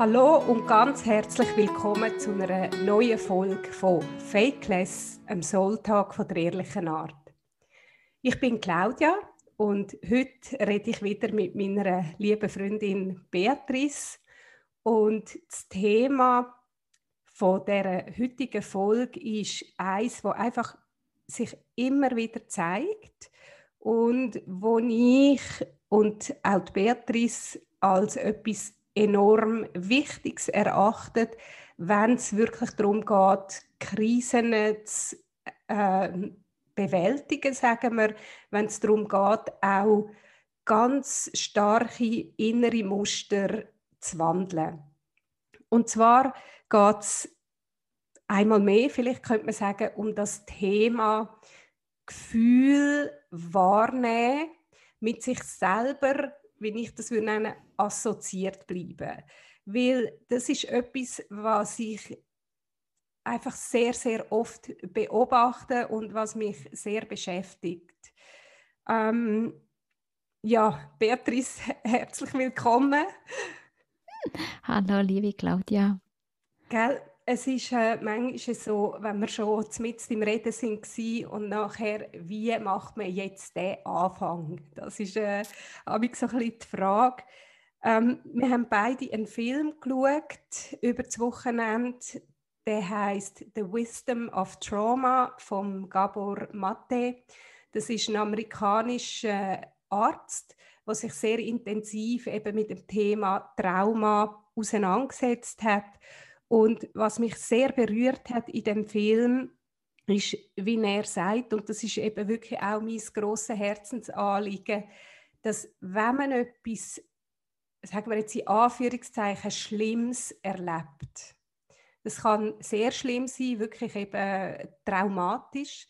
Hallo und ganz herzlich willkommen zu einer neuen Folge von Fakeless, einem Soultag von der ehrlichen Art. Ich bin Claudia und heute rede ich wieder mit meiner lieben Freundin Beatrice und das Thema von der heutigen Folge ist eins, wo einfach sich immer wieder zeigt und wo ich und auch Beatrice als etwas enorm Wichtiges erachtet, wenn es wirklich darum geht, Krisen zu äh, bewältigen, sagen wir, wenn es darum geht, auch ganz starke innere Muster zu wandeln. Und zwar geht es einmal mehr, vielleicht könnte man sagen, um das Thema Gefühl wahrnehmen, mit sich selber wie ich das würde nennen, assoziiert bleiben. Weil das ist etwas, was ich einfach sehr, sehr oft beobachte und was mich sehr beschäftigt. Ähm, ja, Beatrice, herzlich willkommen. Hallo, liebe Claudia. Gell, es ist äh, manchmal so, wenn wir schon mit im Reden sind und nachher, wie macht man jetzt den Anfang? Das ist äh, so ein bisschen die Frage. Ähm, wir haben beide einen Film geschaut über das Wochenende. Der heißt The Wisdom of Trauma von Gabor Mate. Das ist ein amerikanischer Arzt, der sich sehr intensiv eben mit dem Thema Trauma auseinandergesetzt hat und was mich sehr berührt hat in dem Film, ist, wie er sagt, und das ist eben wirklich auch mein grosses Herzensanliegen, dass wenn man etwas, sagen wir jetzt in Anführungszeichen, Schlimmes erlebt, das kann sehr schlimm sein, wirklich eben traumatisch.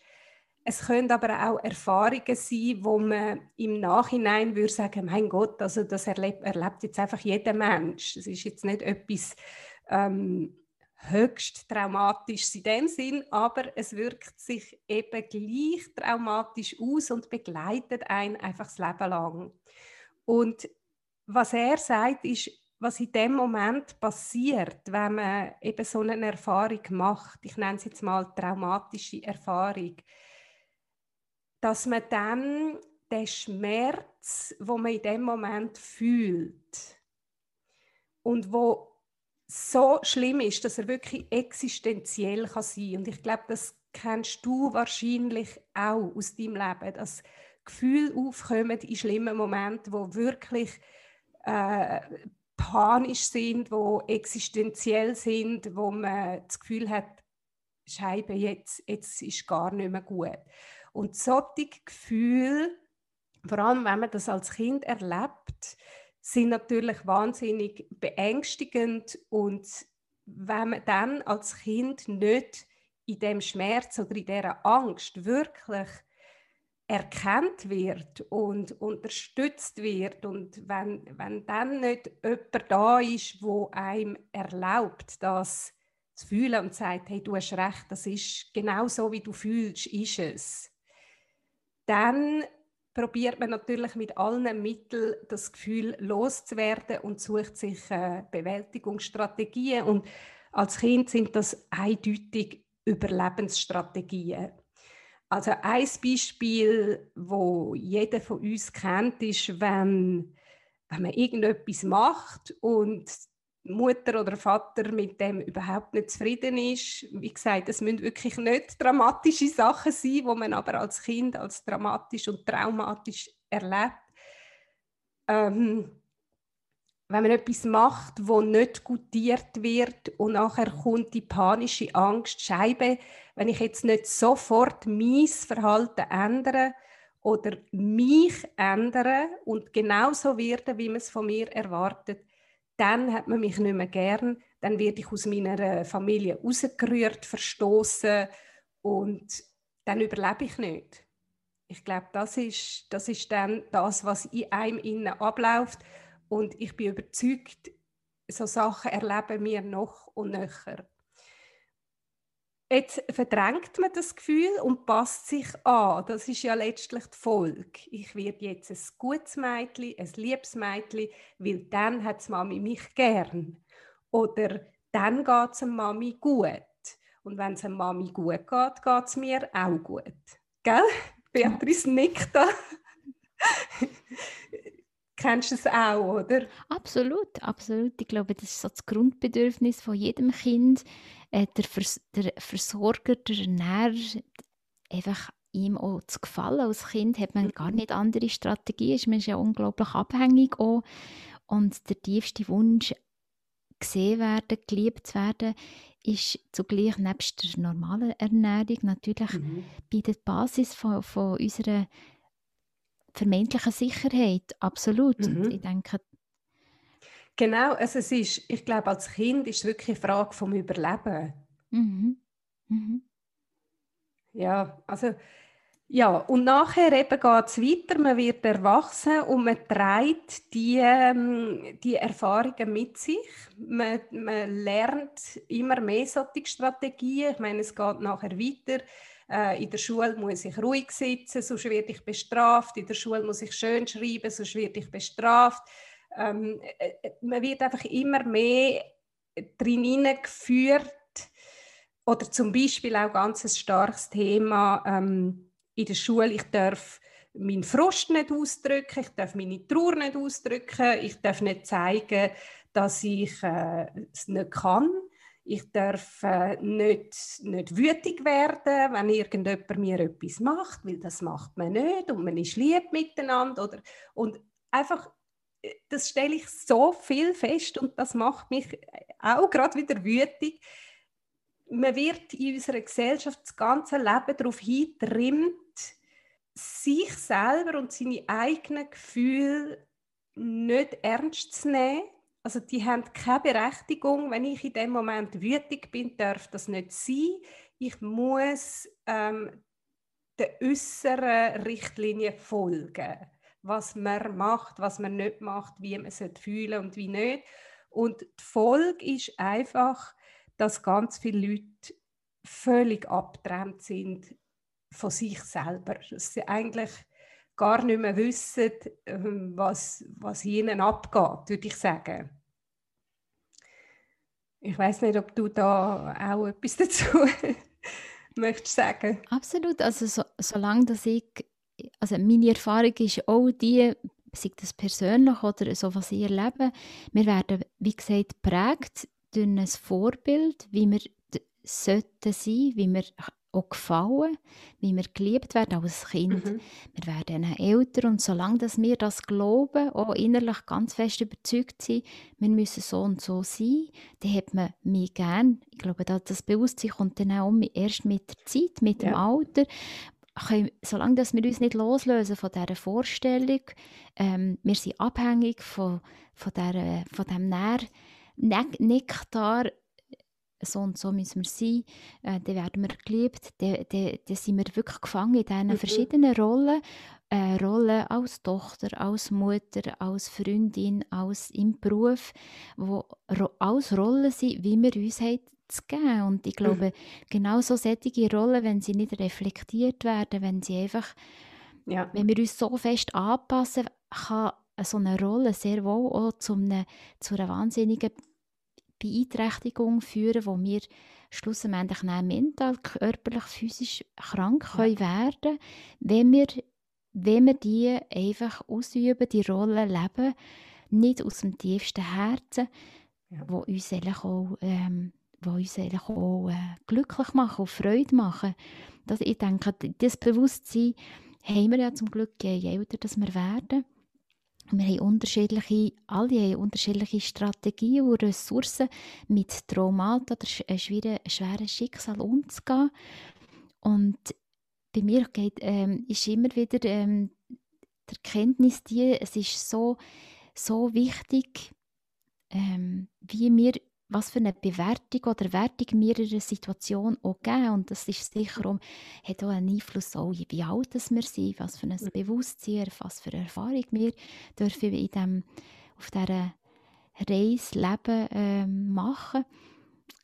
Es können aber auch Erfahrungen sein, wo man im Nachhinein würde sagen, mein Gott, also das erlebt, erlebt jetzt einfach jeder Mensch. Das ist jetzt nicht etwas, ähm, höchst traumatisch in dem Sinn, aber es wirkt sich eben gleich traumatisch aus und begleitet einen einfach das Leben lang. Und was er sagt, ist, was in dem Moment passiert, wenn man eben so eine Erfahrung macht, ich nenne es jetzt mal traumatische Erfahrung, dass man dann den Schmerz, wo man in dem Moment fühlt und wo so schlimm ist, dass er wirklich existenziell kann sein. Und ich glaube, das kennst du wahrscheinlich auch aus deinem Leben, dass Gefühle aufkommen in schlimmen Momenten, wo wirklich äh, panisch sind, wo existenziell sind, wo man das Gefühl hat, Scheibe, jetzt, jetzt ist gar nicht mehr gut. Und solche Gefühle, vor allem wenn man das als Kind erlebt, sind natürlich wahnsinnig beängstigend und wenn man dann als Kind nicht in dem Schmerz oder in dieser Angst wirklich erkannt wird und unterstützt wird und wenn, wenn dann nicht jemand da ist, wo einem erlaubt, das zu fühlen und sagt, hey, du hast recht, das ist genau so, wie du fühlst, ist es, dann probiert man natürlich mit allen Mitteln das Gefühl loszuwerden und sucht sich äh, Bewältigungsstrategien. Und als Kind sind das eindeutig Überlebensstrategien. Also ein Beispiel, wo jeder von uns kennt, ist, wenn, wenn man irgendetwas macht und Mutter oder Vater mit dem überhaupt nicht zufrieden ist. Wie gesagt, es müssen wirklich nicht dramatische Sachen sein, wo man aber als Kind als dramatisch und traumatisch erlebt. Ähm, wenn man etwas macht, wo nicht gutiert wird und nachher kommt die panische Angst, Scheibe, wenn ich jetzt nicht sofort mein Verhalten ändere oder mich ändere und genauso werde, wie man es von mir erwartet, dann hat man mich nicht mehr gern, dann werde ich aus meiner Familie rausgerührt, verstoßen und dann überlebe ich nicht. Ich glaube, das ist, das ist dann das, was in einem innen abläuft und ich bin überzeugt, so Sachen erleben wir noch und nöcher. Jetzt verdrängt man das Gefühl und passt sich an. Das ist ja letztlich die Folge. Ich werde jetzt ein gutes Mädchen, ein liebes Mädchen, weil dann hat Mami mich gern. Oder dann geht es Mami gut. Und wenn es Mami gut geht, geht es mir auch gut. Gell? Beatrice nickt da. Kennst du es auch, oder? Absolut, absolut. Ich glaube, das ist so das Grundbedürfnis von jedem Kind. Äh, der, Vers der Versorger, der Ernährer, einfach ihm auch zu gefallen. Als Kind hat man gar nicht andere Strategien, man ist ja unglaublich abhängig auch. Und der tiefste Wunsch, gesehen werden, geliebt zu werden, ist zugleich nebst der normalen Ernährung natürlich mhm. bei der Basis von, von unserer vermeintlichen Sicherheit. Absolut. Mhm. Und ich denke, Genau, also es ist, ich glaube, als Kind ist es wirklich eine Frage vom Überleben. Mhm. Mhm. Ja, also ja, und nachher eben geht es weiter, man wird erwachsen und man trägt die, ähm, die Erfahrungen mit sich. Man, man lernt immer mehr solche Strategien. Ich meine, es geht nachher weiter. Äh, in der Schule muss ich ruhig sitzen, sonst werde ich bestraft. In der Schule muss ich schön schreiben, sonst werde ich bestraft. Ähm, äh, äh, man wird einfach immer mehr drin geführt. Oder zum Beispiel auch ganz ein starkes Thema, ähm, in der Schule, ich darf meinen Frust nicht ausdrücken, ich darf meine Trauer nicht ausdrücken, ich darf nicht zeigen, dass ich äh, es nicht kann. Ich darf äh, nicht, nicht wütig werden, wenn irgendjemand mir etwas macht, weil das macht man nicht und man ist lieb miteinander. Oder, und einfach, äh, das stelle ich so viel fest und das macht mich auch gerade wieder wütig. Man wird in unserer Gesellschaft das ganze Leben darauf hintrimmt, sich selber und seine eigenen Gefühle nicht ernst zu nehmen. Also die haben keine Berechtigung. Wenn ich in dem Moment wütig bin, darf das nicht sein. Ich muss ähm, der äußeren Richtlinie folgen, was man macht, was man nicht macht, wie man es fühlen und wie nicht. Und die Folge ist einfach, dass ganz viele Leute völlig abgetrennt sind von sich selber. Dass sie eigentlich gar nicht mehr wissen, ähm, was, was ihnen abgeht, würde ich sagen. Ich weiß nicht, ob du da auch etwas dazu möchtest sagen. Absolut. Also so, solange dass ich, also meine Erfahrung ist auch die, sei das persönlich oder so, was ich erlebe, wir werden, wie gesagt, geprägt durch ein Vorbild, wie wir sollten sein, wie wir auch gefallen, wie wir geliebt werden als Kind. Mhm. Wir werden älter und solange dass wir das glauben, auch innerlich ganz fest überzeugt sind, wir müssen so und so sein, dann hat man mich gern. Ich glaube, das Bewusstsein kommt dann auch erst mit der Zeit, mit dem Alter. Können, solange dass wir uns nicht loslösen von dieser Vorstellung, ähm, wir sind abhängig von, von, der, von dem Nähr Nektar so und so müssen wir sein, äh, dann werden wir geliebt, dann, dann, dann sind wir wirklich gefangen in diesen mhm. verschiedenen Rollen. Äh, Rollen als Tochter, als Mutter, als Freundin, als im Beruf, wo ro alles Rollen sind, wie wir uns haben zu geben. Und ich glaube, mhm. genau so solche Rollen, wenn sie nicht reflektiert werden, wenn sie einfach, ja. wenn wir uns so fest anpassen, kann so eine Rolle sehr wohl auch zu, einer, zu einer wahnsinnigen Beeinträchtigung führen, wo wir schlussendlich mental, körperlich, physisch krank ja. können werden wenn wir, wenn wir die einfach ausüben, die Rolle leben, nicht aus dem tiefsten Herzen, ja. wo uns auch, ähm, wo uns auch äh, glücklich machen und Freude machen. Das, ich denke, das Bewusstsein haben wir ja zum Glück, je älter dass wir werden. Wir haben unterschiedliche, alle haben unterschiedliche Strategien und Ressourcen, mit Traumaten oder äh, schweren, schweren Schicksal umzugehen. Und bei mir geht, ähm, ist immer wieder ähm, die Erkenntnis die, es ist so, so wichtig, ähm, wie wir was für eine Bewertung oder Wertung wir in einer Situation auch geben. Und das ist sicher um, hat auch einen Einfluss auch, wie alt wir sind, was für ein Bewusstsein, was für eine Erfahrung wir dürfen in dem, auf dieser Reise leben äh, machen.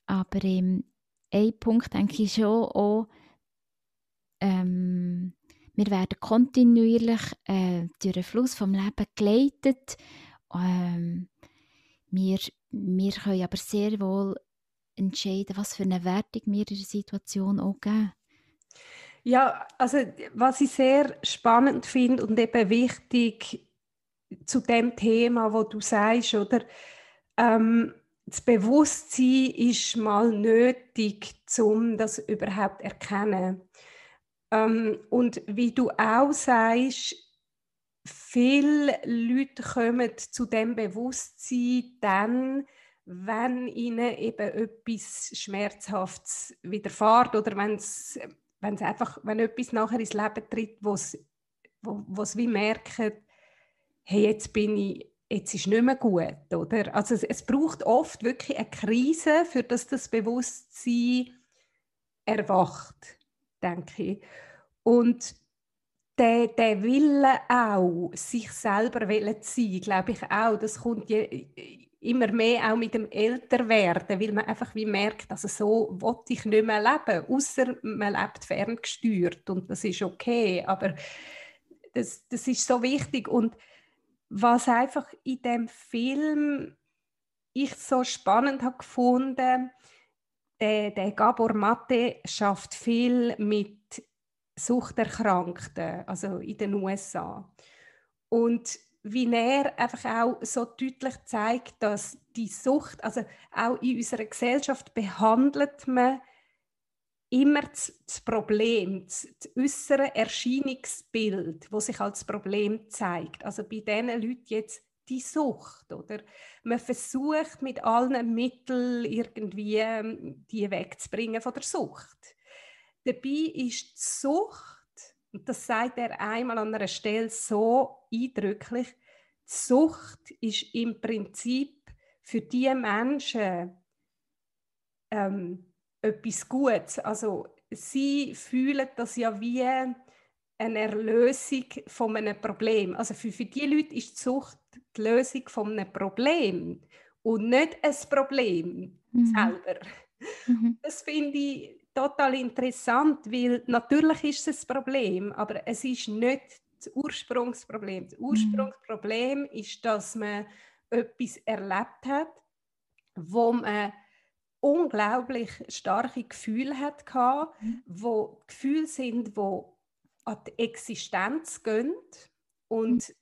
Aber ähm, ein Punkt denke ich schon auch, ähm, wir werden kontinuierlich äh, durch den Fluss vom Leben geleitet. Ähm, Wir, wir können aber sehr wohl entscheiden, was für eine Wertung wir in der Situation auch geben. Ja, also was ich sehr spannend finde und eben wichtig zu dem Thema, wo du sagst, oder ähm, das Bewusstsein ist mal nötig, um das überhaupt erkennen. Ähm, und wie du auch sagst, viele Leute kommen zu dem Bewusstsein dann, wenn ihnen eben etwas Schmerzhaftes widerfährt oder wenn es einfach, wenn etwas nachher ins Leben tritt, wo es wo, wie merken, hey, jetzt bin ich, jetzt ist nicht mehr gut, oder? Also es, es braucht oft wirklich eine Krise, für das das Bewusstsein erwacht, denke ich. Und der, der Wille auch, sich selber zu sein, glaube ich auch, das kommt je, immer mehr auch mit dem Älterwerden, weil man einfach wie merkt, also so wollte ich nicht mehr leben, außer man lebt ferngesteuert und das ist okay, aber das, das ist so wichtig. Und was einfach in dem Film ich so spannend habe gefunden, der, der Gabor Mate schafft viel mit Suchterkrankten, also in den USA. Und wie er einfach auch so deutlich zeigt, dass die Sucht, also auch in unserer Gesellschaft behandelt man immer das Problem, das äußere Erscheinungsbild, wo sich als Problem zeigt. Also bei diesen Leuten jetzt die Sucht, oder? Man versucht mit allen Mitteln irgendwie ähm, die wegzubringen von der Sucht. Dabei ist die Sucht und das sagt er einmal an einer Stelle so eindrücklich. Die Sucht ist im Prinzip für die Menschen ähm, etwas Gutes. Also sie fühlen das ja wie eine Erlösung von einem Problem. Also für, für die Leute ist die Sucht die Lösung von einem Problem und nicht ein Problem mhm. selber. Mhm. Das finde ich total interessant, weil natürlich ist es ein Problem, aber es ist nicht das Ursprungsproblem. Das mhm. Ursprungsproblem mhm. ist, dass man etwas erlebt hat, wo man unglaublich starke Gefühle hat, mhm. wo Gefühle sind, wo an die Existenz gehen und mhm.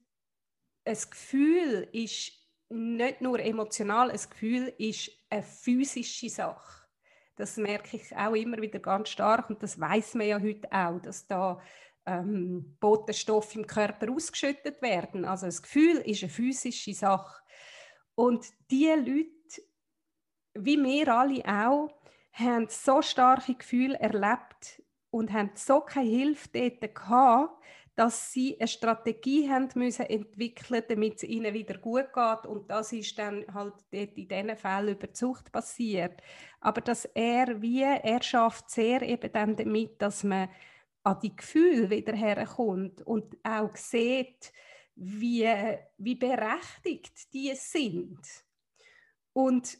ein Gefühl ist nicht nur emotional, ein Gefühl ist eine physische Sache. Das merke ich auch immer wieder ganz stark und das weiß man ja heute auch, dass da ähm, Botenstoffe im Körper ausgeschüttet werden. Also das Gefühl ist eine physische Sache. Und die Leute, wie wir alle auch, haben so starke Gefühle erlebt und haben so keine Hilfe dort gehabt, dass sie eine Strategie haben müssen entwickeln, damit es ihnen wieder gut geht. Und das ist dann halt in diesen Fällen über die Zucht passiert. Aber dass er wie, er schafft sehr eben dann damit, dass man an die Gefühle wieder herkommt und auch sieht, wie, wie berechtigt die sind. Und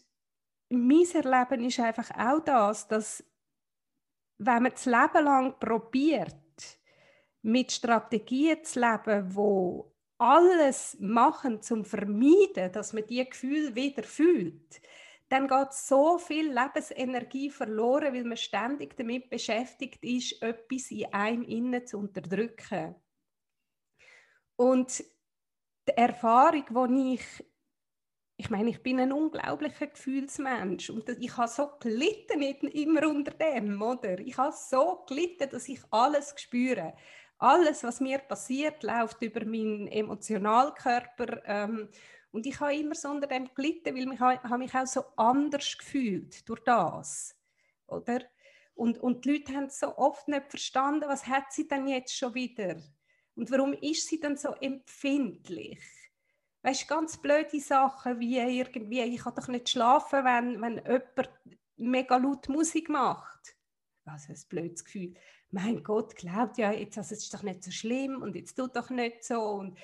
mein Erleben ist einfach auch das, dass wenn man das Leben lang probiert, mit Strategien zu leben, wo alles machen zum Vermeiden, dass man die Gefühle wieder fühlt, dann geht so viel Lebensenergie verloren, weil man ständig damit beschäftigt ist, etwas in einem innen zu unterdrücken. Und die Erfahrung, die ich ich meine, ich bin ein unglaublicher Gefühlsmensch und ich habe so gelitten immer unter dem, oder? Ich habe so gelitten, dass ich alles spüre alles, was mir passiert, läuft über meinen Emotionalkörper. Ähm, und ich habe immer so unter dem gelitten, weil ich habe mich auch so anders gefühlt durch das. Oder? Und, und die Leute haben so oft nicht verstanden, was hat sie denn jetzt schon wieder? Und warum ist sie dann so empfindlich? Weißt du, ganz blöde Sachen wie irgendwie, ich kann doch nicht schlafen, wenn, wenn jemand mega laut Musik macht. Also ein blödes Gefühl mein Gott, glaubt ja, jetzt also, es ist doch nicht so schlimm und jetzt tut doch nicht so und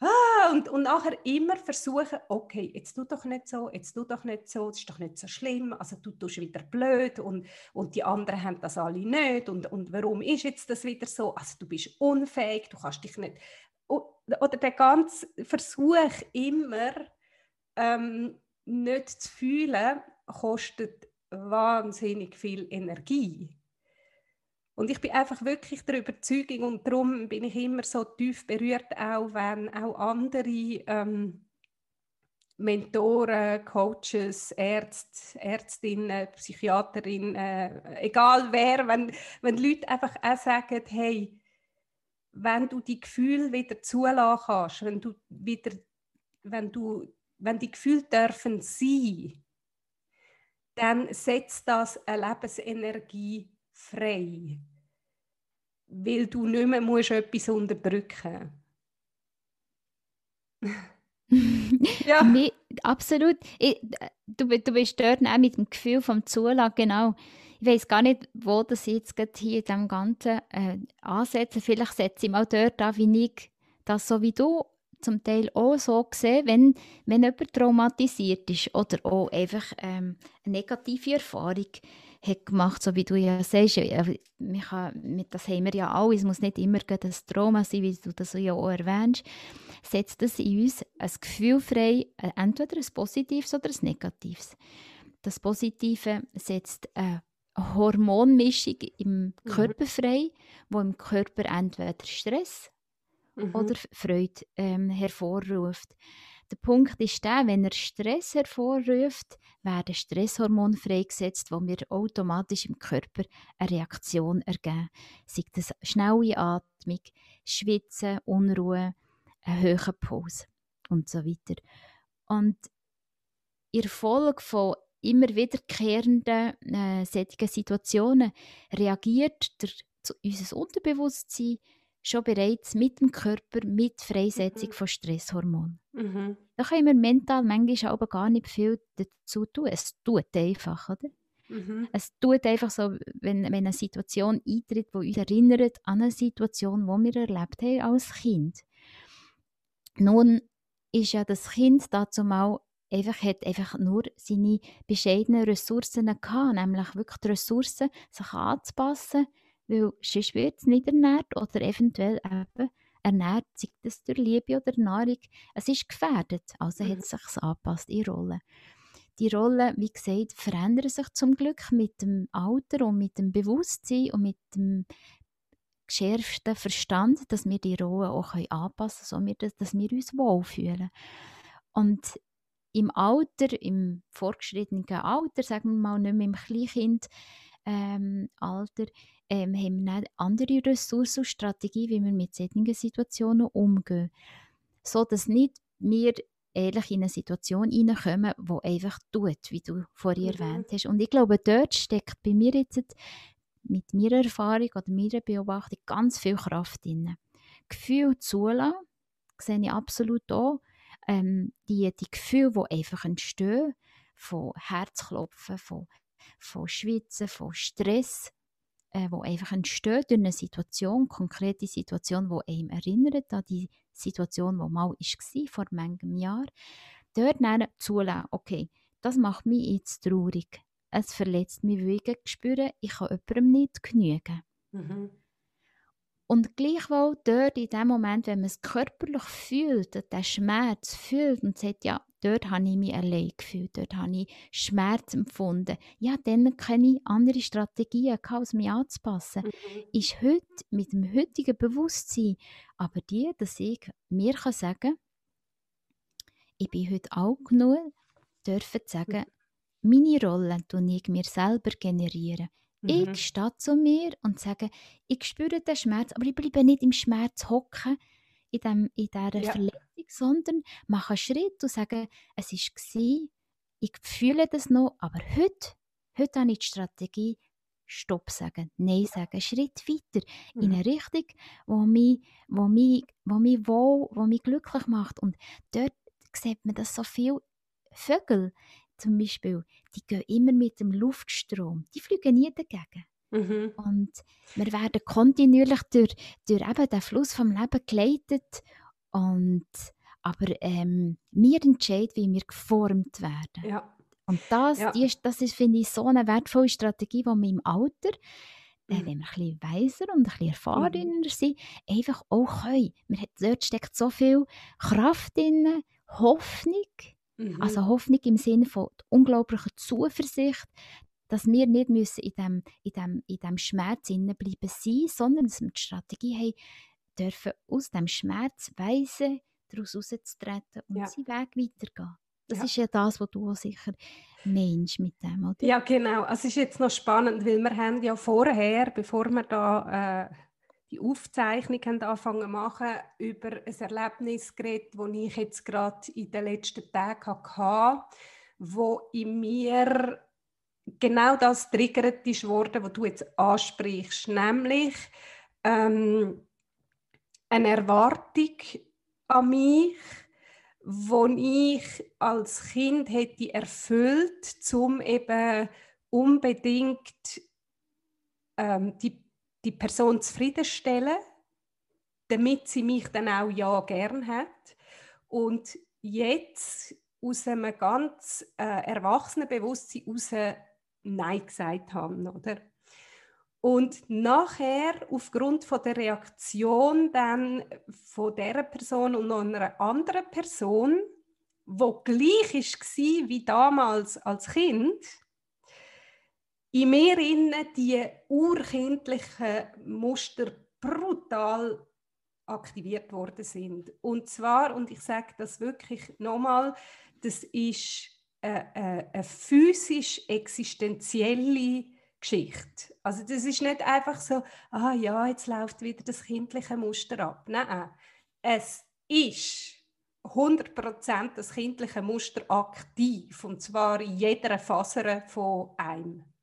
ah, und, und nachher immer versuchen, okay, jetzt tut doch nicht so, jetzt tut doch nicht so, es ist doch nicht so schlimm, also du tust wieder blöd und, und die anderen haben das alle nicht und, und warum ist jetzt das wieder so, also du bist unfähig, du kannst dich nicht, oder der ganze Versuch immer, ähm, nicht zu fühlen, kostet wahnsinnig viel Energie. Und ich bin einfach wirklich der Überzeugung und darum bin ich immer so tief berührt, auch wenn auch andere ähm, Mentoren, Coaches, Ärzte, Ärztinnen, Psychiaterinnen, äh, egal wer, wenn, wenn Leute einfach auch sagen, hey, wenn du die Gefühle wieder zulassen kannst, wenn du wieder, wenn du, wenn die Gefühle dürfen sein, dann setzt das eine Lebensenergie frei, weil du nicht mehr musst etwas unterdrücken ja. Nee, absolut. Ich, du, du bist dort auch mit dem Gefühl vom Zulagen, genau. Ich weiß gar nicht, wo das jetzt gerade hier in dem Ganzen äh, ansetze. Vielleicht setze ich mal dort an, wie ich das so wie du zum Teil auch so sehe, wenn, wenn jemand traumatisiert ist oder auch einfach ähm, eine negative Erfahrung hat gemacht, so wie du ja sagst. Man kann, das haben wir ja alle, es muss nicht immer ein Trauma sein, wie du das ja auch erwähnst. Setzt das in uns ein Gefühl frei, äh, entweder ein positives oder ein negatives. Das Positive setzt eine Hormonmischung im mhm. Körper frei, wo im Körper entweder Stress mhm. oder Freude ähm, hervorruft. Der Punkt ist der, wenn er Stress hervorruft, werden Stresshormone freigesetzt, wo wir automatisch im Körper eine Reaktion ergeben. Sei das schnelle Atmung, Schwitzen, Unruhe, ein hoher Puls und so weiter. Und in Folge von immer wiederkehrenden äh, Situationen reagiert der, unser Unterbewusstsein schon bereits mit dem Körper mit Freisetzung mhm. von Stresshormonen. Mhm. Da können wir mental manchmal aber gar nicht viel dazu tun. Es tut einfach, oder? Mhm. Es tut einfach so, wenn, wenn eine Situation eintritt, die uns erinnert an eine Situation, die wir erlebt haben als Kind. Nun ist ja das Kind dazu mal einfach, hat einfach nur seine bescheidenen Ressourcen gehabt, nämlich wirklich die Ressourcen, sich anzupassen, weil sonst wird es nicht ernährt oder eventuell eben ernährt, sei das durch Liebe oder Nahrung. Es ist gefährdet, also mhm. hat es sich angepasst in Rollen. Die Rollen, wie gesagt, verändern sich zum Glück mit dem Alter und mit dem Bewusstsein und mit dem geschärften Verstand, dass wir die Rollen auch anpassen können, so dass wir uns wohlfühlen. Und im Alter, im fortgeschrittenen Alter, sagen wir mal nicht mehr im Kleinkindalter, ähm, ähm, haben wir eine andere Ressourcen und Strategie, wie wir mit solchen Situationen umgehen. So dass nicht wir ehrlich in eine Situation hineinkommen, die einfach tut, wie du vorhin mhm. erwähnt hast. Und ich glaube, dort steckt bei mir jetzt mit meiner Erfahrung oder meiner Beobachtung ganz viel Kraft drin. Gefühl zulassen, sehe ich absolut auch. Ähm, die, die Gefühle, die einfach entstehen, von Herzklopfen, von, von Schwitzen, von Stress, äh, wo einfach entsteht durch eine Situation, konkrete Situation, wo einem erinnert an die Situation, die mal war, vor manchem Jahr, dort dann zulassen, okay, das macht mich jetzt traurig. Es verletzt mich, weil ich ich kann jemandem nicht genügen. Mhm. Und gleichwohl dort in dem Moment, wenn man es körperlich fühlt, den Schmerz fühlt und sagt, ja, dort habe ich mich allein gefühlt, dort habe ich Schmerz empfunden. Ja, dann kenne ich andere Strategien, als mich anzupassen. Mhm. Ist heute mit dem heutigen Bewusstsein aber die, dass ich mir kann sagen ich bin heute alt genug, dürfen sagen, mhm. meine Rolle tue ich mir selber generieren. Mhm. Ich stehe zu mir und sage, ich spüre den Schmerz, aber ich bleibe nicht im Schmerz hocken, in, dem, in dieser ja. Verletzung, sondern mache einen Schritt und sage, es war, ich fühle das noch, aber heute, heute habe ich die Strategie, Stopp sagen, Nein sagen, Schritt weiter mhm. in eine Richtung, wo mich, wo mich, wo mich wohl, wo mich glücklich macht. Und dort sieht man das so viel Vögel zum Beispiel, die gehen immer mit dem Luftstrom, die fliegen nie dagegen. Mhm. Und wir werden kontinuierlich durch, durch eben den Fluss vom Leben geleitet und aber ähm, wir entscheiden, wie wir geformt werden. Ja. Und das, ja. die, das ist, finde ich, so eine wertvolle Strategie, die man im Alter, äh, mhm. wenn wir ein bisschen weiser und ein bisschen erfahrener mhm. sind, einfach auch können. Man hat, dort steckt so viel Kraft drin, Hoffnung, Mhm. Also Hoffnung im Sinne von unglaublicher Zuversicht, dass wir nicht müssen in dem, in dem, in dem Schmerz bleiben sein, sondern dass wir die Strategie haben, dürfen aus dem Schmerz weise daraus rauszutreten und ja. seinen Weg weitergehen. Das ja. ist ja das, was du sicher meinst mit dem, oder? Ja, genau. Es ist jetzt noch spannend, weil wir haben ja vorher, bevor wir da äh, die Aufzeichnung haben angefangen machen, über ein Erlebnis geredet, das ich jetzt gerade in den letzten Tagen hatte, wo in mir genau das triggert ist worden, was du jetzt ansprichst, nämlich ähm, eine Erwartung an mich, die ich als Kind hätte erfüllt, um eben unbedingt ähm, die, die Person zufriedenstellen, damit sie mich dann auch ja gern hat. Und jetzt aus einem ganz äh, erwachsenen Bewusstsein heraus Nein gesagt haben, oder? Und nachher, aufgrund von der Reaktion dann von der Person und noch einer anderen Person, wo gleich war wie damals als Kind, in mir innen die urkindlichen Muster brutal aktiviert worden sind. Und zwar, und ich sage das wirklich nochmal, das ist eine, eine, eine physisch existenzielle Geschichte. Also das ist nicht einfach so, ah ja, jetzt läuft wieder das kindliche Muster ab. Nein, es ist 100% das kindliche Muster aktiv und zwar in jeder Faser von einem.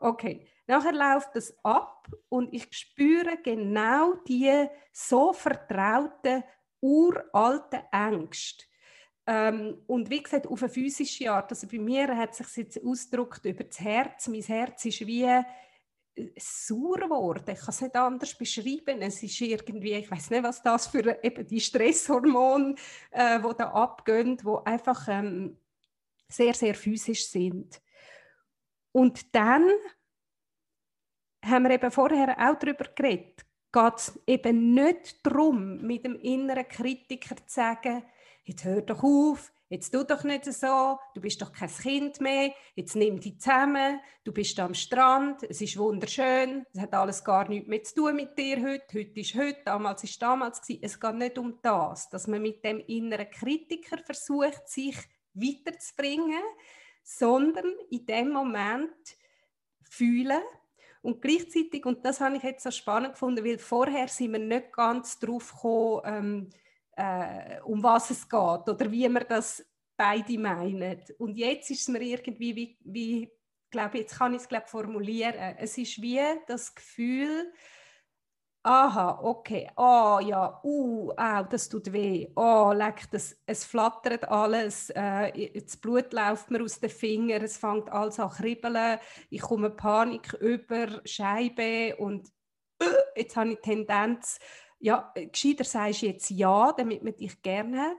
Okay, nachher läuft das ab und ich spüre genau die so vertrauten uralten Ängste ähm, und wie gesagt, auf eine physische Art. Also bei mir hat sich jetzt ausgedrückt über das Herz. Mein Herz ist wie äh, sauer geworden. Ich kann es nicht anders beschreiben. Es ist irgendwie, ich weiß nicht, was das für eben die Stresshormone, äh, die da abgehen, die einfach ähm, sehr, sehr physisch sind. Und dann haben wir eben vorher auch darüber geredet, geht es eben nicht darum, mit dem inneren Kritiker zu sagen, jetzt hör doch auf, jetzt tu doch nicht so, du bist doch kein Kind mehr, jetzt nimm dich zusammen, du bist am Strand, es ist wunderschön, es hat alles gar nichts mehr zu tun mit dir heute, heute ist heute, damals ist damals gewesen. Es geht nicht um das, dass man mit dem inneren Kritiker versucht, sich weiterzubringen, sondern in dem Moment fühlen und gleichzeitig, und das habe ich jetzt so spannend gefunden, weil vorher sind wir nicht ganz drauf gekommen, ähm, äh, um was es geht oder wie wir das beide meinen. Und jetzt ist es mir irgendwie wie, wie glaube jetzt kann ich es glaube formulieren. Es ist wie das Gefühl, aha, okay, oh ja, uh, au, das tut weh, oh, leck, das, es flattert alles, äh, das Blut läuft mir aus den Fingern, es fängt alles an kribbeln, ich komme Panik über Scheibe und äh, jetzt habe ich Tendenz, ja, äh, gescheiter sagst du jetzt ja, damit man dich gerne hat.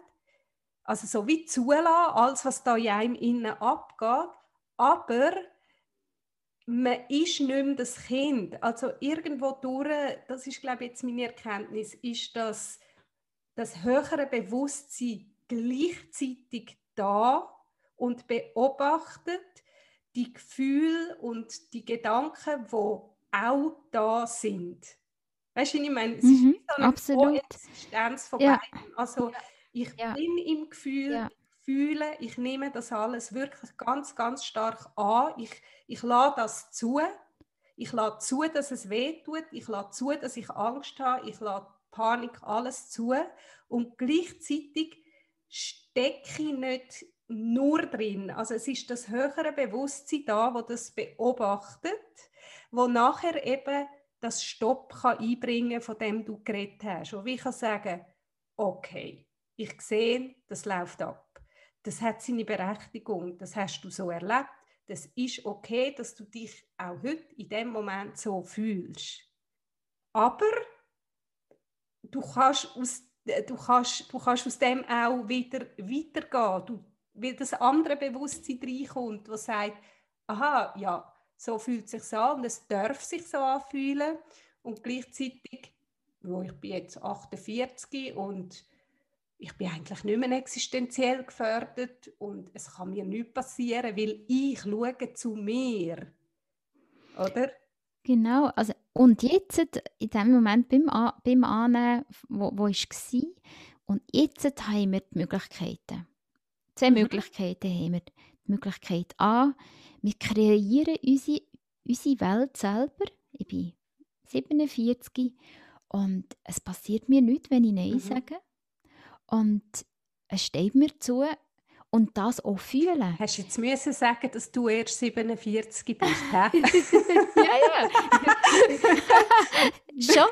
Also so wie zulassen, alles, was da in einem innen abgeht, aber man ist nicht mehr das Kind. Also irgendwo durch, das ist glaube ich jetzt meine Erkenntnis, ist das, das höhere Bewusstsein gleichzeitig da und beobachtet die Gefühle und die Gedanken, die auch da sind. Weißt du, ich meine? Es mhm, ist so eine absolut. Existenz von ja. beiden. Also ich ja. bin im Gefühl, ja. Ich fühle, ich nehme das alles wirklich ganz, ganz stark an. Ich, ich lade das zu. Ich lade zu, dass es weh tut. Ich lade zu, dass ich Angst habe. Ich lade Panik, alles zu. Und gleichzeitig stecke ich nicht nur drin. Also es ist das höhere Bewusstsein da, wo das beobachtet, wo nachher eben das Stopp kann einbringen von dem du geredet hast. Und ich kann sagen, okay, ich sehe, das läuft ab. Das hat seine Berechtigung, das hast du so erlebt. Das ist okay, dass du dich auch heute in dem Moment so fühlst. Aber du kannst aus, du kannst, du kannst aus dem auch wieder weitergehen, du, weil das andere Bewusstsein reinkommt, das sagt, aha, ja, so fühlt es sich an und es darf sich so anfühlen. Und gleichzeitig, wo ich bin jetzt 48 und ich bin eigentlich nicht mehr existenziell gefördert und es kann mir nichts passieren, weil ich schaue zu mir. Oder? Genau, also und jetzt in dem Moment beim, beim Annehmen, wo, wo ich war, und jetzt haben wir die Möglichkeiten. Zwei mhm. Möglichkeiten haben wir. Die Möglichkeit A, wir kreieren unsere, unsere Welt selber. Ich bin 47 und es passiert mir nichts, wenn ich Nein mhm. sage. Und es steht mir zu, und das auch fühlen. Hast du jetzt müssen sagen, dass du erst 47 bist, ja, ja. schon,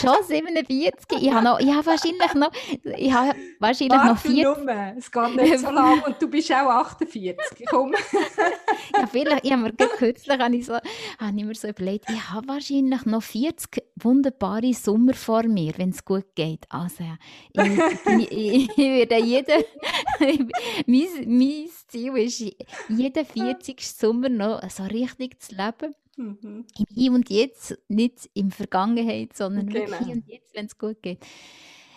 schon 47. Ich habe, noch, ich habe wahrscheinlich noch, ich habe wahrscheinlich Warte noch 40. Nur. Es geht nicht so lange und du bist auch 48. Komm. ja, vielleicht, ich habe mir kürzlich habe ich, so, habe ich mir so überlegt, ich habe wahrscheinlich noch 40 wunderbare Sommer vor mir, wenn es gut geht. Also, ich, ich, ich werde jeden mein, mein Ziel ist, jeden 40. Sommer noch so richtig zu leben. Mhm. Im Hier und Jetzt, nicht in der Vergangenheit, sondern genau. Hier und Jetzt, wenn es gut geht.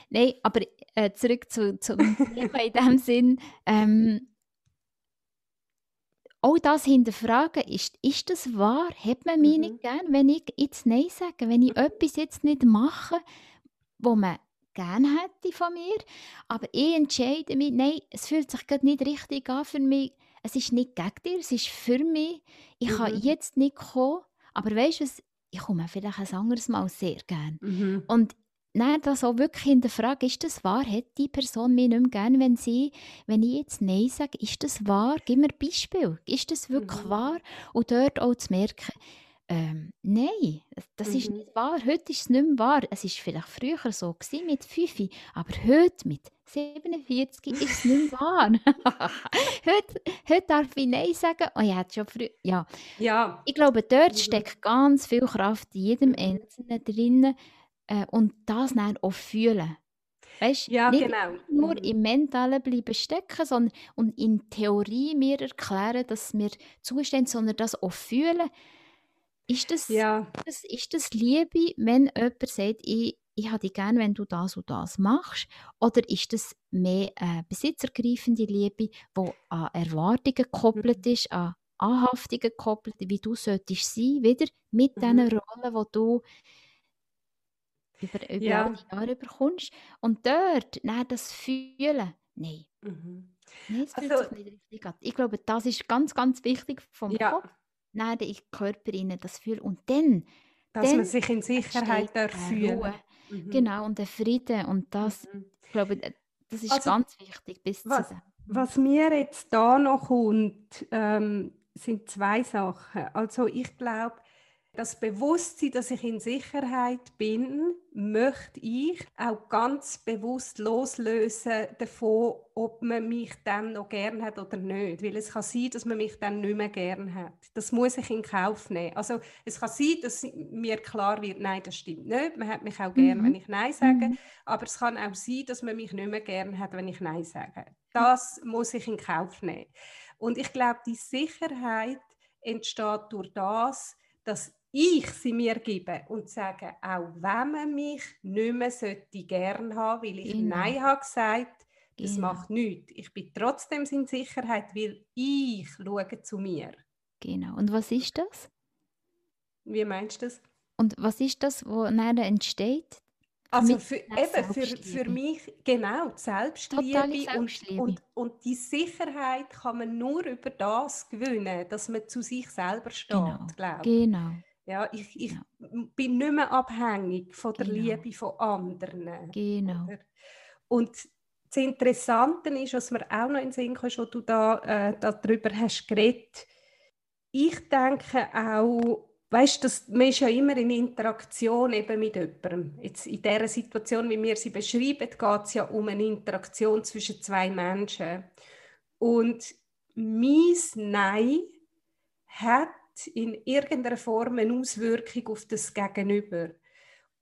Nein, aber äh, zurück zu, zum Thema in dem Sinn. Ähm, auch das hinterfragen, ist, ist das wahr? Hat man mich mhm. nicht gern, wenn ich jetzt Nein sage, wenn ich etwas jetzt nicht mache, wo man gerne hätte von mir. Aber ich entscheide mich, nein, es fühlt sich gerade nicht richtig an für mich. Es ist nicht gegen dir, es ist für mich. Ich mhm. kann jetzt nicht kommen, aber weißt du ich komme vielleicht ein anderes Mal sehr gerne. Mhm. Und Nein, das auch wirklich hinterfragen, ist das wahr? Hat die Person mich nicht mehr gern, wenn sie, wenn ich jetzt Nein sage, ist das wahr? Gib mir ein Beispiel. Ist das wirklich mhm. wahr? Und dort auch zu merken, ähm, nein, das mhm. ist nicht wahr. Heute ist es nicht mehr wahr. Es war vielleicht früher so gewesen, mit 5, aber heute mit 47 ist nicht mehr wahr. heute, heute darf ich Nein sagen. Oh, ich hätte schon früh. Ja. ja. Ich glaube, dort mhm. steckt ganz viel Kraft in jedem Einzelnen drin äh, und das dann auch fühlen. Weißt, ja, nicht genau. nur mhm. im Mentalen bleiben stecken sondern, und in Theorie mir erklären, dass wir zustehen, sondern das auch fühlen. Ist das, ja. das, ist das Liebe, wenn jemand sagt, ich, ich dich gerne, wenn du das und das machst? Oder ist das mehr äh, besitzergreifende Liebe, die an Erwartungen gekoppelt mhm. ist, an Anhaftungen gekoppelt, wie du solltest sein, wieder mit mhm. diesen Rollen, die du über, über ja. die Jahre bekommst. Und dort, nein, das Fühlen, nein. Mhm. Nein, es fühlt also, sich nicht richtig an. Ich glaube, das ist ganz, ganz wichtig vom ja. Kopf nein, der Körper innen das fühlt. Und dann, dass dann man sich in Sicherheit darf fühlen. Mhm. Genau, und der Frieden. Und das, mhm. ich glaube, das ist also, ganz wichtig bis was, zu dem. Was mir jetzt da noch kommt, ähm, sind zwei Sachen. Also ich glaube, das Bewusstsein, dass ich in Sicherheit bin, möchte ich auch ganz bewusst loslösen davon, ob man mich dann noch gern hat oder nicht. Weil es kann sein, dass man mich dann nicht mehr gern hat. Das muss ich in Kauf nehmen. Also es kann sein, dass mir klar wird, nein, das stimmt nicht. Man hat mich auch gern, mhm. wenn ich Nein sage. Mhm. Aber es kann auch sein, dass man mich nicht mehr gern hat, wenn ich Nein sage. Das muss ich in Kauf nehmen. Und ich glaube, die Sicherheit entsteht durch das, dass ich sie mir gebe und sage, auch wenn man mich nicht mehr sollte gern haben, weil ich genau. Nein habe gesagt, das genau. macht nichts. Ich bin trotzdem in Sicherheit, weil ich schaue zu mir. Genau. Und was ist das? Wie meinst du das? Und was ist das, was nachher entsteht? Also für, eben für, für mich genau die Selbstliebe, Selbstliebe. Und, und, und, die Sicherheit kann man nur über das gewinnen, dass man zu sich selber steht, genau. glaube Genau. Ja, ich, ich ja. bin nicht mehr abhängig von der genau. Liebe von anderen. Genau. Oder? Und das Interessante ist, was mir auch noch in den Sinn kommt, wo du da, äh, darüber hast geredet, ich denke auch, weißt du, man ist ja immer in Interaktion eben mit jemandem. Jetzt in dieser Situation, wie wir sie beschreiben, geht es ja um eine Interaktion zwischen zwei Menschen. Und mein Nein hat in irgendeiner Form eine Auswirkung auf das Gegenüber.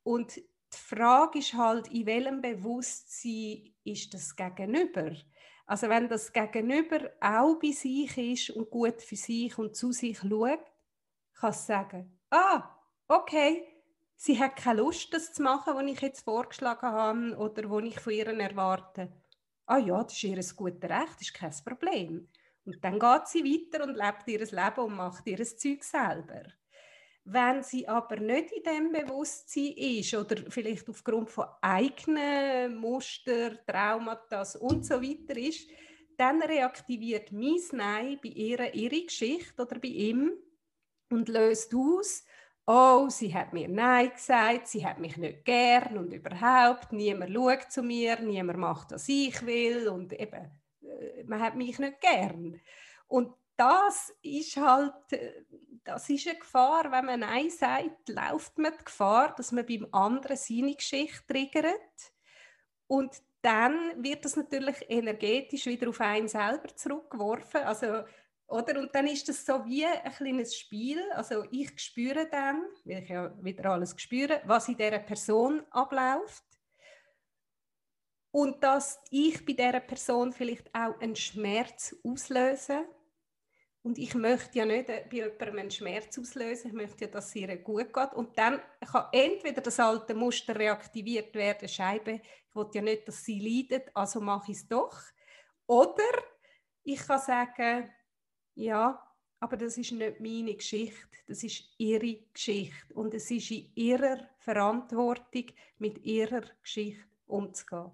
Und die Frage ist halt, in welchem Bewusstsein ist das Gegenüber? Also wenn das Gegenüber auch bei sich ist und gut für sich und zu sich schaut, kann es sagen, ah, okay, sie hat keine Lust, das zu machen, was ich jetzt vorgeschlagen habe oder was ich von ihr erwarte. Ah ja, das ist ihr gutes Recht, das ist kein Problem. Und dann geht sie weiter und lebt ihr Leben und macht ihr Zeug selber. Wenn sie aber nicht in dem Bewusstsein ist oder vielleicht aufgrund von eigenen Muster, Traumata und so weiter ist, dann reaktiviert mein Nein bei ihr ihre Geschichte oder bei ihm und löst aus, oh, sie hat mir Nein gesagt, sie hat mich nicht gern und überhaupt, niemand schaut zu mir, niemand macht, was ich will und eben, man hat mich nicht gern. Und das ist halt, äh, das ist eine Gefahr, wenn man Nein sagt, läuft man die Gefahr, dass man beim anderen seine Geschichte triggert und dann wird das natürlich energetisch wieder auf einen selber zurückgeworfen. Also oder? Und dann ist das so wie ein kleines Spiel. Also ich spüre dann, weil ich ja wieder alles spüre, was in dieser Person abläuft. Und dass ich bei dieser Person vielleicht auch einen Schmerz auslöse. Und ich möchte ja nicht bei jemandem einen Schmerz auslösen, ich möchte ja, dass es ihr gut geht. Und dann kann entweder das alte Muster reaktiviert werden, Scheibe, ich will ja nicht, dass sie leidet, also mache ich es doch. Oder ich kann sagen, ja, aber das ist nicht meine Geschichte, das ist ihre Geschichte und es ist in ihrer Verantwortung, mit ihrer Geschichte umzugehen.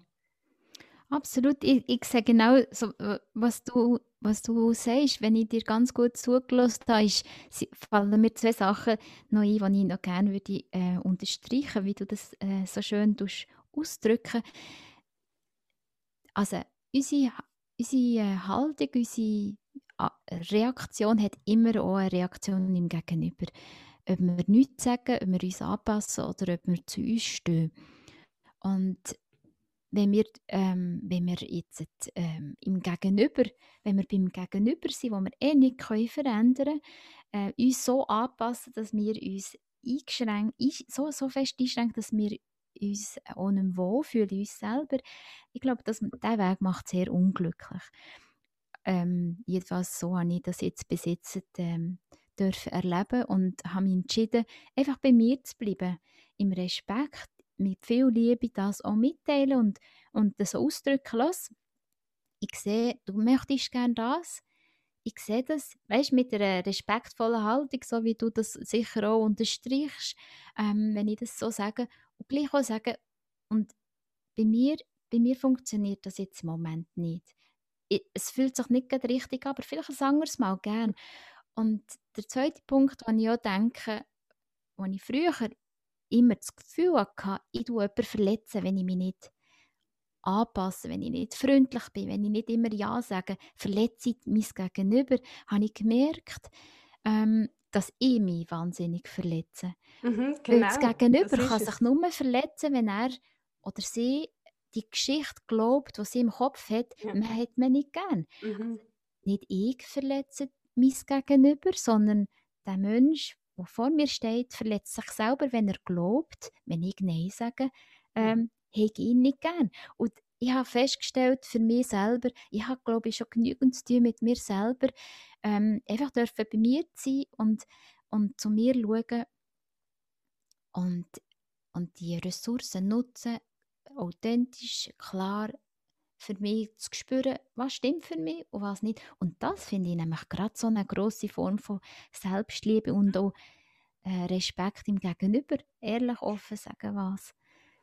Absolut, ich, ich sehe genau, so, was, du, was du sagst, wenn ich dir ganz gut zugelassen habe, ist, fallen mir zwei Sachen noch ein, die ich noch gerne würde, äh, unterstreichen wie du das äh, so schön ausdrücken Also unsere, unsere äh, Haltung, unsere Reaktion hat immer auch eine Reaktion im Gegenüber. Ob wir nichts sagen, ob wir uns anpassen oder ob wir zu uns stehen. Und wenn wir, ähm, wenn wir jetzt ähm, im Gegenüber, wenn wir beim Gegenüber sind, wo wir eh nicht können verändern können, äh, uns so anpassen, dass wir uns eingeschränkt, so, so fest einschränken, dass wir uns auch nicht wohlfühlen, uns selber. Ich glaube, dass, dieser Weg macht sehr unglücklich. Ähm, jedenfalls so habe ich das jetzt bis jetzt ähm, dürfen erleben und habe mich entschieden, einfach bei mir zu bleiben, im Respekt, mit viel Liebe das auch mitteilen und, und das ausdrücken lassen. Ich sehe, du möchtest gerne das. Ich sehe das, weißt, mit einer respektvollen Haltung, so wie du das sicher auch unterstreichst, ähm, wenn ich das so sage. Und gleich auch sagen, und bei mir, bei mir funktioniert das jetzt im Moment nicht es fühlt sich nicht richtig an, aber vielleicht ein anderes Mal gern. Und der zweite Punkt, den ich auch denke, wo ich früher immer das Gefühl hatte, ich tue jemanden verletzen, wenn ich mich nicht anpasse, wenn ich nicht freundlich bin, wenn ich nicht immer Ja sage, verletze ich mein Gegenüber, habe ich gemerkt, ähm, dass ich mich wahnsinnig verletze. Mhm, genau. Weil das genau, Gegenüber das kann sich nur verletzen, wenn er oder sie die Geschichte glaubt, was sie im Kopf hat, ja. man hat man nicht gern. Mhm. Nicht ich verletze mein Gegenüber, sondern der Mensch, der vor mir steht, verletzt sich selber, wenn er glaubt, wenn ich Nein sage, ähm, ich ihn nicht gern. Und ich habe festgestellt für mich selber, ich habe glaube ich schon genügend zu tun mit mir selber, ähm, einfach dürfen bei mir sein und, und zu mir schauen und, und die Ressourcen nutzen, authentisch, klar für mich zu spüren, was stimmt für mich und was nicht. Und das finde ich nämlich gerade so eine grosse Form von Selbstliebe und auch äh, Respekt im Gegenüber. Ehrlich offen sagen, was,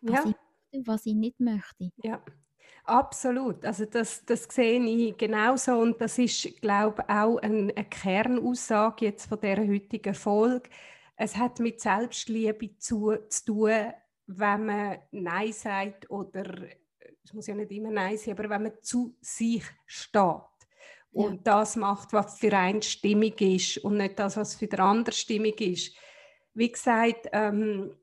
was, ja. ich, was ich nicht möchte. Ja. Absolut, also das, das sehe ich genauso und das ist, glaube ich, auch eine, eine Kernaussage jetzt von der heutigen Folge. Es hat mit Selbstliebe zu, zu tun, wenn man Nein sagt oder es muss ja nicht immer Nein sein, aber wenn man zu sich steht und ja. das macht, was für einen stimmig ist und nicht das, was für den anderen stimmig ist. Wie gesagt, ähm,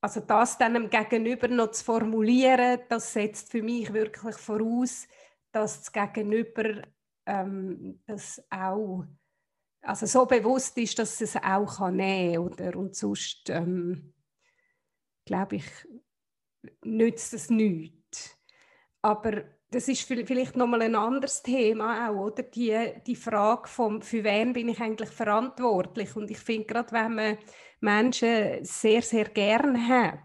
also das dann dem Gegenüber noch zu formulieren, das setzt für mich wirklich voraus, dass das Gegenüber ähm, das auch also so bewusst ist, dass es auch kann nehmen oder und sonst ähm, glaube ich, nützt es nichts. Aber das ist vielleicht nochmal ein anderes Thema auch, oder? Die, die Frage vom, für wen bin ich eigentlich verantwortlich? Und ich finde, gerade wenn man Menschen sehr, sehr gern hat,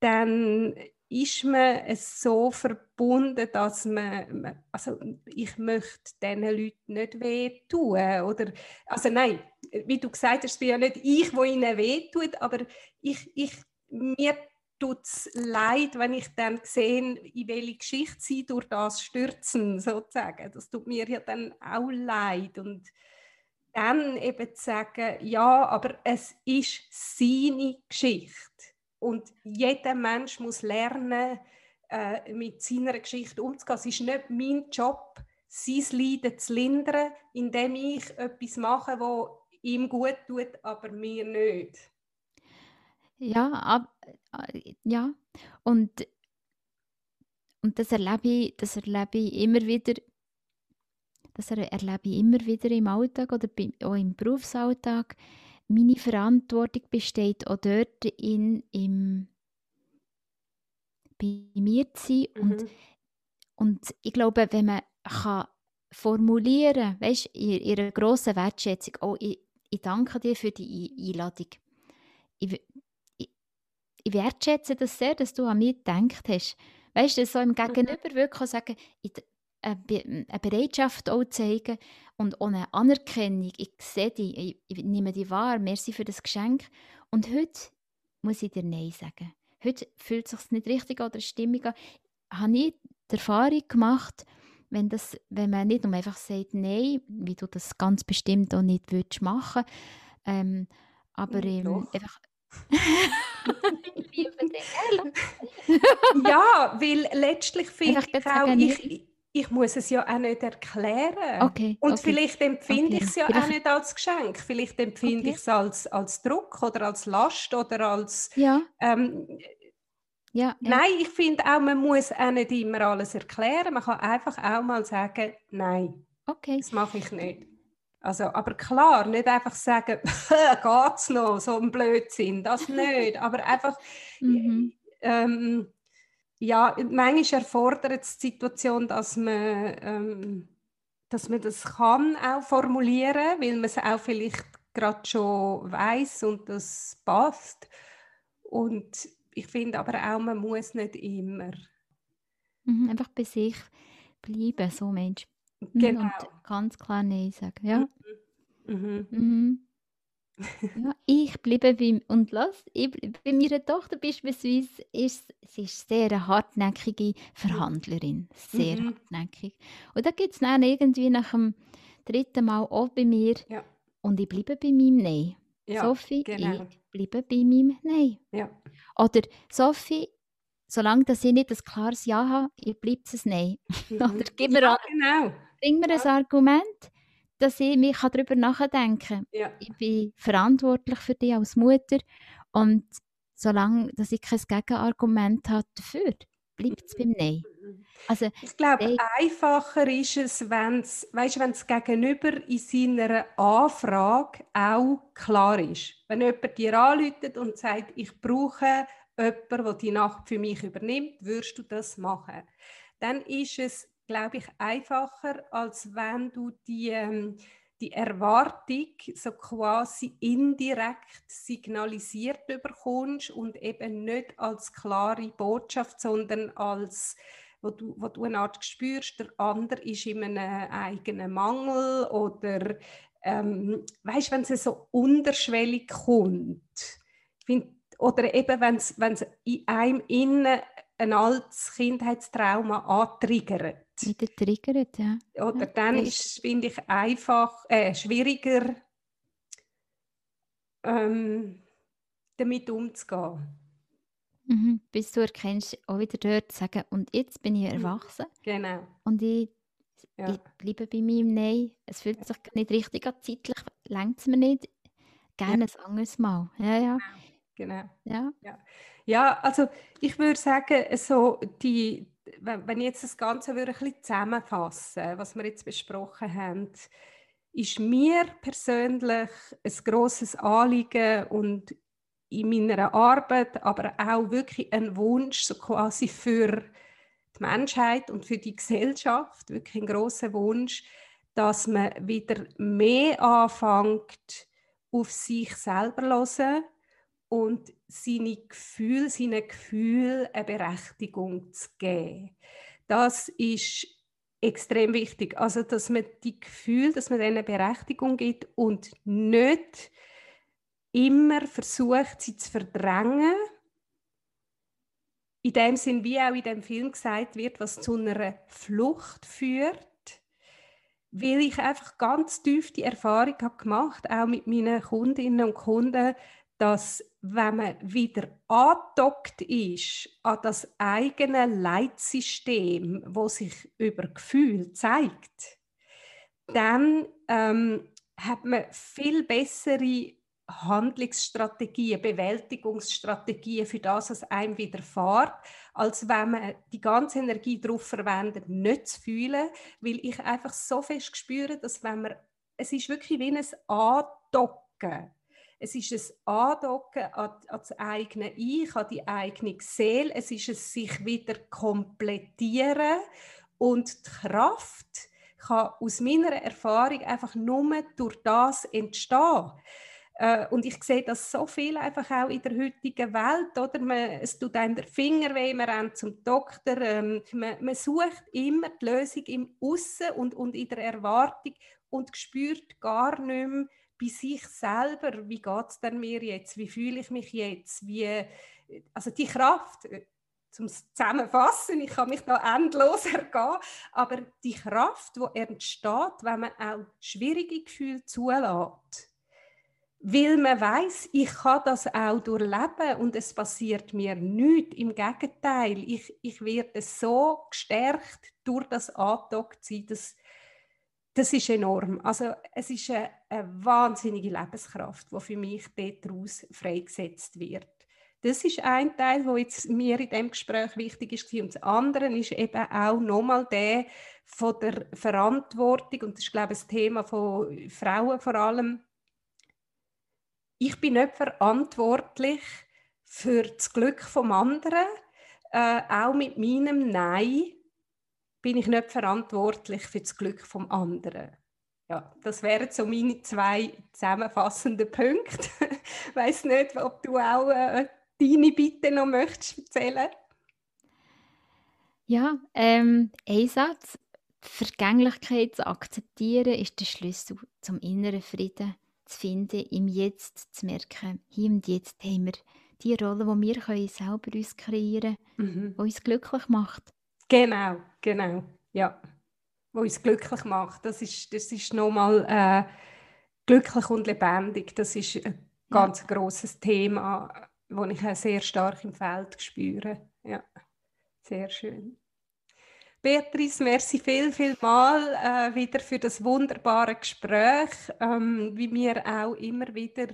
dann ist man so verbunden, dass man, also ich möchte diesen Leuten nicht wehtun, oder, also nein, wie du gesagt hast, bin ja nicht ich, wo ihnen wehtut, aber ich, ich, mir tut es leid, wenn ich dann sehe, in welche Geschichte sie durch das stürzen, sozusagen. Das tut mir ja dann auch leid. Und dann eben zu sagen, ja, aber es ist seine Geschichte. Und jeder Mensch muss lernen, äh, mit seiner Geschichte umzugehen. Es ist nicht mein Job, sein Leiden zu lindern, indem ich etwas mache, wo ihm gut tut, aber mir nicht. Ja, ab, äh, ja. Und, und das erlebe ich, das erlebe ich immer wieder, das erlebe ich immer wieder im Alltag oder auch im Berufsalltag. Meine Verantwortung besteht auch dort in, im, bei mir zu sein. Mhm. Und, und ich glaube, wenn man kann formulieren, weißt, in ihrer grossen Wertschätzung, oh, ich, ich danke dir für die Einladung. Ich, ich wertschätze das sehr, dass du an mich gedacht hast. Weißt du, so im mhm. Gegenüber mhm. wirklich sagen, eine Bereitschaft auch zeigen und eine Anerkennung. Ich sehe dich, ich, ich nehme dich wahr, merci für das Geschenk. Und heute muss ich dir Nein sagen. Heute fühlt es sich nicht richtig oder stimmig an. Habe ich die Erfahrung gemacht, wenn, das, wenn man nicht nur einfach sagt Nein, wie du das ganz bestimmt auch nicht würdest machen ähm, aber ähm, einfach ja, weil letztlich finde ich auch, ich, ich muss es ja auch nicht erklären. Okay, Und okay. vielleicht empfinde okay. ich es ja vielleicht. auch nicht als Geschenk. Vielleicht empfinde okay. ich es als, als Druck oder als Last oder als... Ja. Ähm, ja, ja. Nein, ich finde auch, man muss auch nicht immer alles erklären. Man kann einfach auch mal sagen, nein, okay. das mache ich nicht. Also, aber klar, nicht einfach sagen, geht's noch, so ein Blödsinn, das nicht. Aber einfach, mhm. ähm, ja, manchmal erfordert es die Situation, dass man, ähm, dass man das kann auch formulieren, weil man es auch vielleicht gerade schon weiß und das passt. Und ich finde aber auch, man muss nicht immer. Mhm, einfach bei sich bleiben, so Mensch. Mhm, genau. Und ganz klar Nein sagen. Ja. Mhm. Mhm. ja, ich bleibe beim, und lass, ich, bei meiner Tochter beispielsweise ist sie ist sehr eine hartnäckige Verhandlerin, sehr mhm. hartnäckig. Und da gibt es dann irgendwie nach dem dritten Mal auch bei mir ja. und ich bleibe bei meinem Nein. Ja, Sophie, genau. ich bleibe bei meinem Nein. Ja. Oder Sophie, solange dass ich nicht ein klares Ja habe, ich bleibe es Nein. Mhm. Oder gib mir, ja, genau. Bring mir ein Argument, dass ich mich darüber nachdenken kann. Ja. Ich bin verantwortlich für dich als Mutter und solange dass ich kein Gegenargument habe dafür, bleibt es beim Nein. Mhm. Also, ich glaube, einfacher ist es, wenn es weißt, Gegenüber in seiner Anfrage auch klar ist. Wenn jemand dir anruft und sagt, ich brauche jemanden, der die Nacht für mich übernimmt, würdest du das machen? Dann ist es glaube ich, einfacher, als wenn du die, ähm, die Erwartung so quasi indirekt signalisiert bekommst und eben nicht als klare Botschaft, sondern als wo du, wo du eine Art spürst, der andere ist in einem eigenen Mangel oder ähm, weißt, wenn es so unterschwellig kommt. Find, oder eben, wenn es in einem innen ein altes Kindheitstrauma antriggert. Wieder triggert, ja. Oder dann ist, finde ich, einfach äh, schwieriger, ähm, damit umzugehen. Mhm, bis du erkennst, auch wieder dort zu sagen, und jetzt bin ich mhm. erwachsen. Genau. Und ich, ja. ich bleibe bei meinem Nein. Es fühlt sich nicht richtig an, zeitlich längt es mir nicht. Gerne ja. ein anderes Mal. Ja, ja. Genau. Ja. ja. Ja, also ich würde sagen, so die, wenn ich jetzt das Ganze würde ein bisschen zusammenfassen, was wir jetzt besprochen haben, ist mir persönlich ein grosses Anliegen und in meiner Arbeit, aber auch wirklich ein Wunsch so quasi für die Menschheit und für die Gesellschaft wirklich ein großer Wunsch, dass man wieder mehr anfängt, auf sich selber zu hören und seine Gefühle, seinen Gefühlen eine Berechtigung zu geben. Das ist extrem wichtig. Also, dass man die Gefühle, dass man eine Berechtigung gibt und nicht immer versucht, sie zu verdrängen. In dem Sinn, wie auch in dem Film gesagt wird, was zu einer Flucht führt weil ich einfach ganz tief die Erfahrung habe gemacht, auch mit meinen Kundinnen und Kunden, dass wenn man wieder andockt ist an das eigene Leitsystem, wo sich über Gefühl zeigt, dann ähm, hat man viel bessere Handlungsstrategien, Bewältigungsstrategien für das, was einem widerfährt, als wenn man die ganze Energie darauf verwendet, nicht zu fühlen, weil ich einfach so fest spüre, dass wenn man, es ist wirklich wie ein Andocken. Es ist ein Andocken an, an das eigene Ich, an die eigene Seele. Es ist ein sich wieder komplettieren und die Kraft kann aus meiner Erfahrung einfach nur durch das entstehen. Äh, und ich sehe das so viel einfach auch in der heutigen Welt, oder? Man, es tut einem der Finger weh, man rennt zum Doktor, ähm, man, man, sucht immer die Lösung im Aussen und, und in der Erwartung und spürt gar nicht mehr bei sich selber, wie geht es denn mir jetzt, wie fühle ich mich jetzt, wie, also die Kraft, äh, zum Zusammenfassen, ich kann mich da endlos ergehen, aber die Kraft, die entsteht, wenn man auch schwierige Gefühle zulässt, weil man weiß, ich kann das auch durchleben und es passiert mir nichts. Im Gegenteil, ich, ich werde so gestärkt durch das Angedocktsein, das, das ist enorm. Also es ist eine, eine wahnsinnige Lebenskraft, die für mich daraus freigesetzt wird. Das ist ein Teil, wo jetzt mir in dem Gespräch wichtig ist. Und das andere ist eben auch nochmal der von der Verantwortung, und das ist, glaube ich, das Thema von Frauen vor allem, ich bin nicht verantwortlich für das Glück vom anderen. Äh, auch mit meinem Nein bin ich nicht verantwortlich für das Glück vom anderen. Ja, das wären so meine zwei zusammenfassenden Punkte. Ich weiß nicht, ob du auch äh, deine Bitte noch möchtest erzählen. Ja, ähm, ein Satz. Vergänglichkeit zu akzeptieren ist der Schlüssel zum inneren Frieden zu finden, im Jetzt zu merken, hier und jetzt haben wir die Rolle, die wir können selber uns kreieren können, mhm. die uns glücklich macht. Genau, genau, ja. Die uns glücklich macht. Das ist, das ist nochmal äh, glücklich und lebendig. Das ist ein ganz ja. grosses Thema, das ich auch sehr stark im Feld spüre. Ja, sehr schön. Beatrice, merci viel, viel mal äh, wieder für das wunderbare Gespräch, ähm, wie wir auch immer wieder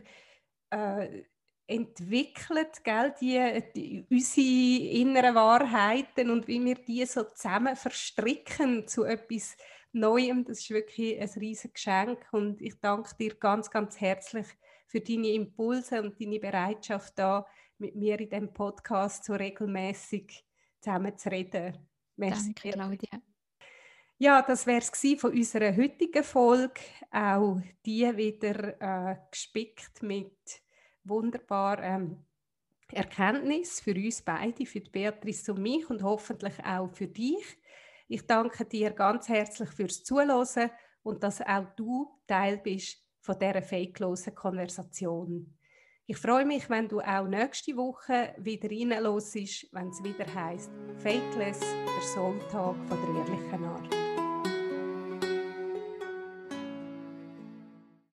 äh, entwickelt, gell, die, die, unsere inneren Wahrheiten und wie wir die so zusammen verstricken zu etwas Neuem. Das ist wirklich ein riesiges Geschenk und ich danke dir ganz, ganz herzlich für deine Impulse und deine Bereitschaft, da mit mir in dem Podcast so regelmäßig zusammen zu reden. Merci. Danke, Claudia. Ja, das wäre es von unserer heutigen Folge. Auch die wieder äh, gespickt mit wunderbaren ähm, Erkenntnis für uns beide, für Beatrice und mich und hoffentlich auch für dich. Ich danke dir ganz herzlich fürs Zuhören und dass auch du Teil bist von dieser fakelosen Konversation. Ich freue mich, wenn du auch nächste Woche wieder reinlässt, wenn es wieder heißt Fakeless, der Soul Talk von der ehrlichen Art.